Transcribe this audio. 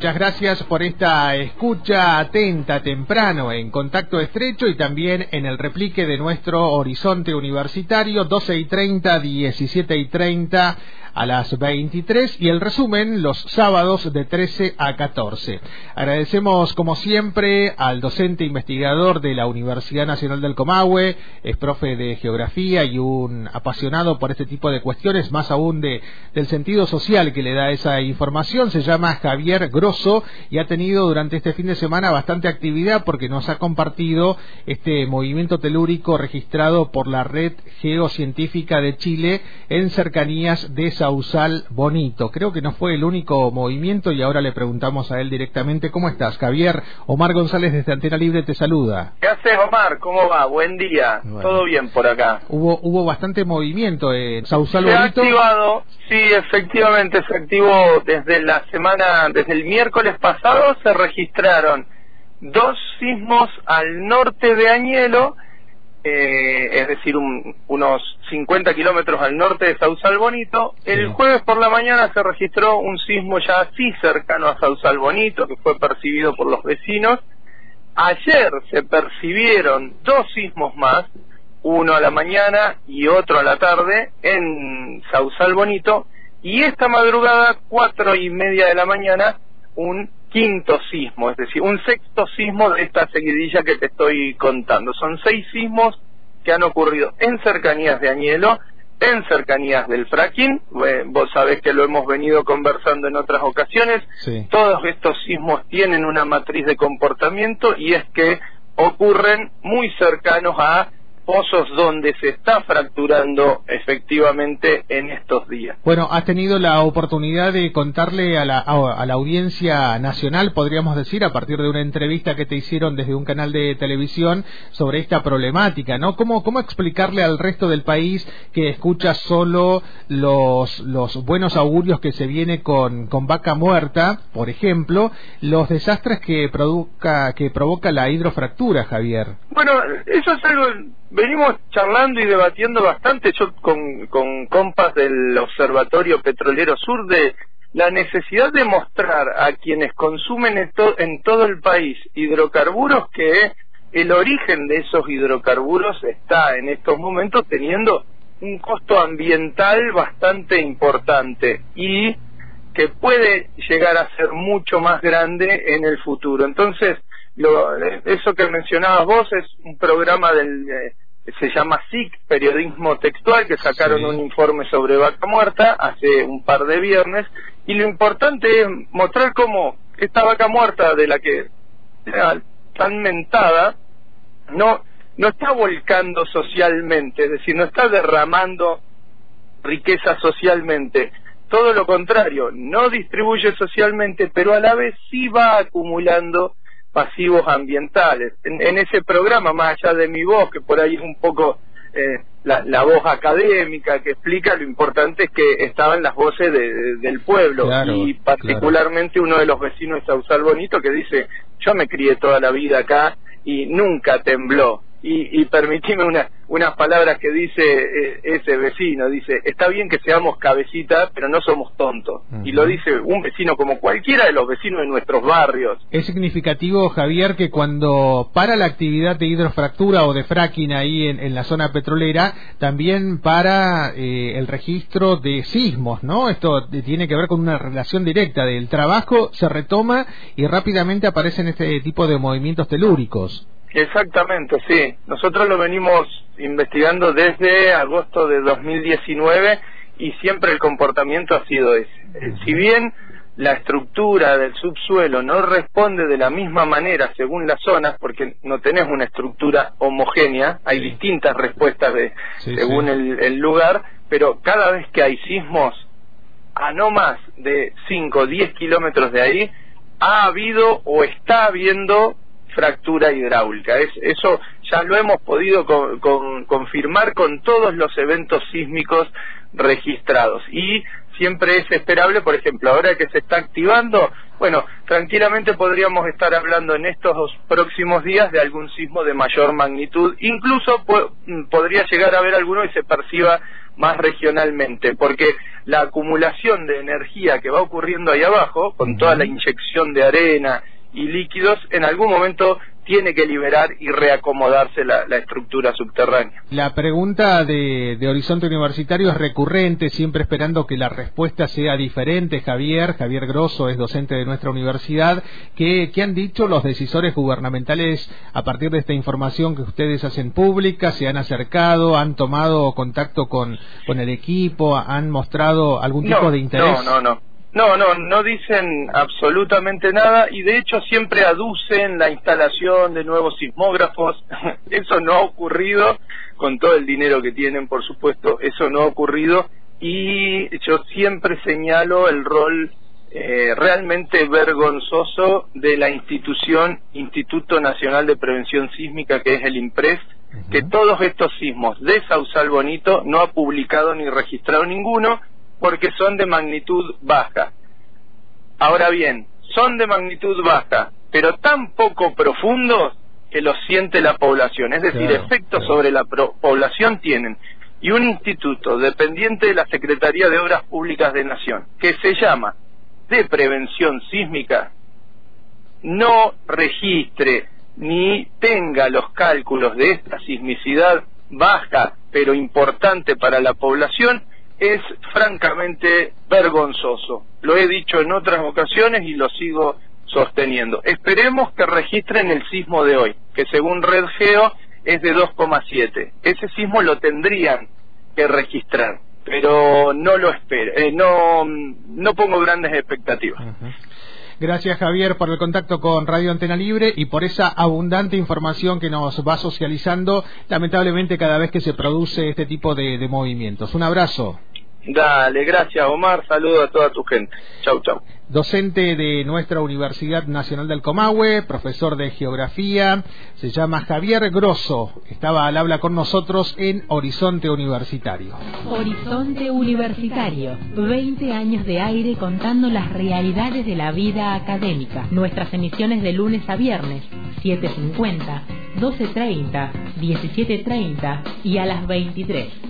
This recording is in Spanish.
Muchas gracias por esta escucha atenta temprano en contacto estrecho y también en el replique de nuestro horizonte universitario 12 y 30, 17 y 30 a las 23 y el resumen los sábados de 13 a 14. Agradecemos como siempre al docente investigador de la Universidad Nacional del Comahue, es profe de geografía y un apasionado por este tipo de cuestiones, más aún de, del sentido social que le da esa información, se llama Javier Grosso y ha tenido durante este fin de semana bastante actividad porque nos ha compartido este movimiento telúrico registrado por la Red Geocientífica de Chile en cercanías de Sausal Bonito. Creo que no fue el único movimiento y ahora le preguntamos a él directamente. ¿Cómo estás, Javier? Omar González desde Antena Libre te saluda. ¿Qué haces, Omar? ¿Cómo va? Buen día. Todo bien por acá. Hubo hubo bastante movimiento en Sausal se Bonito. Ha activado, sí, efectivamente se activó desde la semana, desde el miércoles pasado se registraron dos sismos al norte de Añelo eh, es decir, unos 50 kilómetros al norte de Sausal Bonito. El jueves por la mañana se registró un sismo ya así cercano a Sausal Bonito, que fue percibido por los vecinos. Ayer se percibieron dos sismos más, uno a la mañana y otro a la tarde, en Sausal Bonito. Y esta madrugada, cuatro y media de la mañana, un quinto sismo, es decir, un sexto sismo de esta seguidilla que te estoy contando. Son seis sismos que han ocurrido en cercanías de Añelo, en cercanías del fracking, eh, vos sabés que lo hemos venido conversando en otras ocasiones, todos estos sismos tienen una matriz de comportamiento y es que ocurren muy cercanos a pozos donde se está fracturando efectivamente en estos días. Bueno, has tenido la oportunidad de contarle a la, a, la audiencia nacional, podríamos decir, a partir de una entrevista que te hicieron desde un canal de televisión sobre esta problemática, ¿no? ¿Cómo, cómo explicarle al resto del país que escucha solo los, los buenos augurios que se viene con, con vaca muerta, por ejemplo, los desastres que, produzca, que provoca la hidrofractura, Javier? Bueno, eso es algo venimos charlando y debatiendo bastante yo con, con compas del Observatorio Petrolero Sur de la necesidad de mostrar a quienes consumen esto, en todo el país hidrocarburos que el origen de esos hidrocarburos está en estos momentos teniendo un costo ambiental bastante importante y que puede llegar a ser mucho más grande en el futuro. Entonces, lo, eso que mencionabas vos es un programa del eh, se llama SIC, Periodismo Textual, que sacaron un informe sobre vaca muerta hace un par de viernes, y lo importante es mostrar cómo esta vaca muerta de la que tan mentada no, no está volcando socialmente, es decir, no está derramando riqueza socialmente, todo lo contrario, no distribuye socialmente, pero a la vez sí va acumulando pasivos ambientales. En, ese programa, más allá de mi voz, que por ahí es un poco eh, la, voz académica que explica, lo importante es que estaban las voces del pueblo. Y particularmente uno de los vecinos de Sausal Bonito que dice, yo me crié toda la vida acá y nunca tembló y, y permitime una, unas palabras que dice eh, ese vecino, dice, está bien que seamos cabecitas, pero no somos tontos. Y lo dice un vecino como cualquiera de los vecinos de nuestros barrios. Es significativo, Javier, que cuando para la actividad de hidrofractura o de fracking ahí en, la zona petrolera, también para eh, el registro de sismos, ¿no? Esto tiene que ver con una relación directa del trabajo, se retoma y rápidamente aparecen este tipo de movimientos telúricos. Exactamente, sí. Nosotros lo venimos investigando desde agosto de 2019 y siempre el comportamiento ha sido ese. Si bien la estructura del subsuelo no responde de la misma manera según las zonas, porque no tenés una estructura homogénea, hay distintas respuestas de, según El, lugar, pero cada vez que hay sismos a no más de 5 o 10 kilómetros de ahí, ha habido o está habiendo fractura hidráulica. Es, eso ya lo hemos podido confirmar con todos los eventos sísmicos registrados. Y siempre es esperable, por ejemplo, ahora que se está activando, bueno, tranquilamente podríamos estar hablando en estos próximos días de algún sismo de mayor magnitud, incluso podría llegar a haber alguno y se perciba más regionalmente, porque la acumulación de energía que va ocurriendo ahí abajo, con toda la inyección de arena y líquidos, en algún momento tiene que liberar y reacomodarse la, estructura subterránea. La pregunta de, Horizonte Universitario es recurrente, siempre esperando que la respuesta sea diferente. Javier, Javier Grosso es docente de nuestra universidad. ¿Qué, han dicho los decisores gubernamentales a partir de esta información que ustedes hacen pública? ¿Se han acercado? ¿Han tomado contacto con, con el equipo? ¿Han mostrado algún tipo de interés? No, no, no. No, no, no dicen absolutamente nada y de hecho siempre aducen la instalación de nuevos sismógrafos. Eso no ha ocurrido con todo el dinero que tienen, por supuesto, eso no ha ocurrido y yo siempre señalo el rol eh, realmente vergonzoso de la institución Instituto Nacional de Prevención Sísmica que es el IMPRES, que todos estos sismos de Sausal Bonito no ha publicado ni registrado ninguno porque son de magnitud baja. Ahora bien, son de magnitud baja, pero tan poco profundos que lo siente la población, es decir, efectos sobre la población tienen. Y un instituto dependiente de la Secretaría de Obras Públicas de Nación, que se llama de Prevención Sísmica, no registre ni tenga los cálculos de esta sismicidad baja, pero importante para la población, es francamente vergonzoso. Lo he dicho en otras ocasiones y lo sigo sosteniendo. Esperemos que registren el sismo de hoy, que según Red Geo es de 2,7. Ese sismo lo tendrían que registrar, pero no lo espero, eh, no, no pongo grandes expectativas. Gracias Javier por el contacto con Radio Antena Libre y por esa abundante información que nos va socializando, lamentablemente cada vez que se produce este tipo de movimientos. Un abrazo. Dale, gracias Omar, saludo a toda tu gente. Chau, chau. Docente de nuestra Universidad Nacional del Comahue, profesor de Geografía, se llama Javier Grosso, estaba al habla con nosotros en Horizonte Universitario. Horizonte Universitario, 20 años de aire contando las realidades de la vida académica. Nuestras emisiones de lunes a viernes, 7.50, 12.30, 17.30 y a las 23.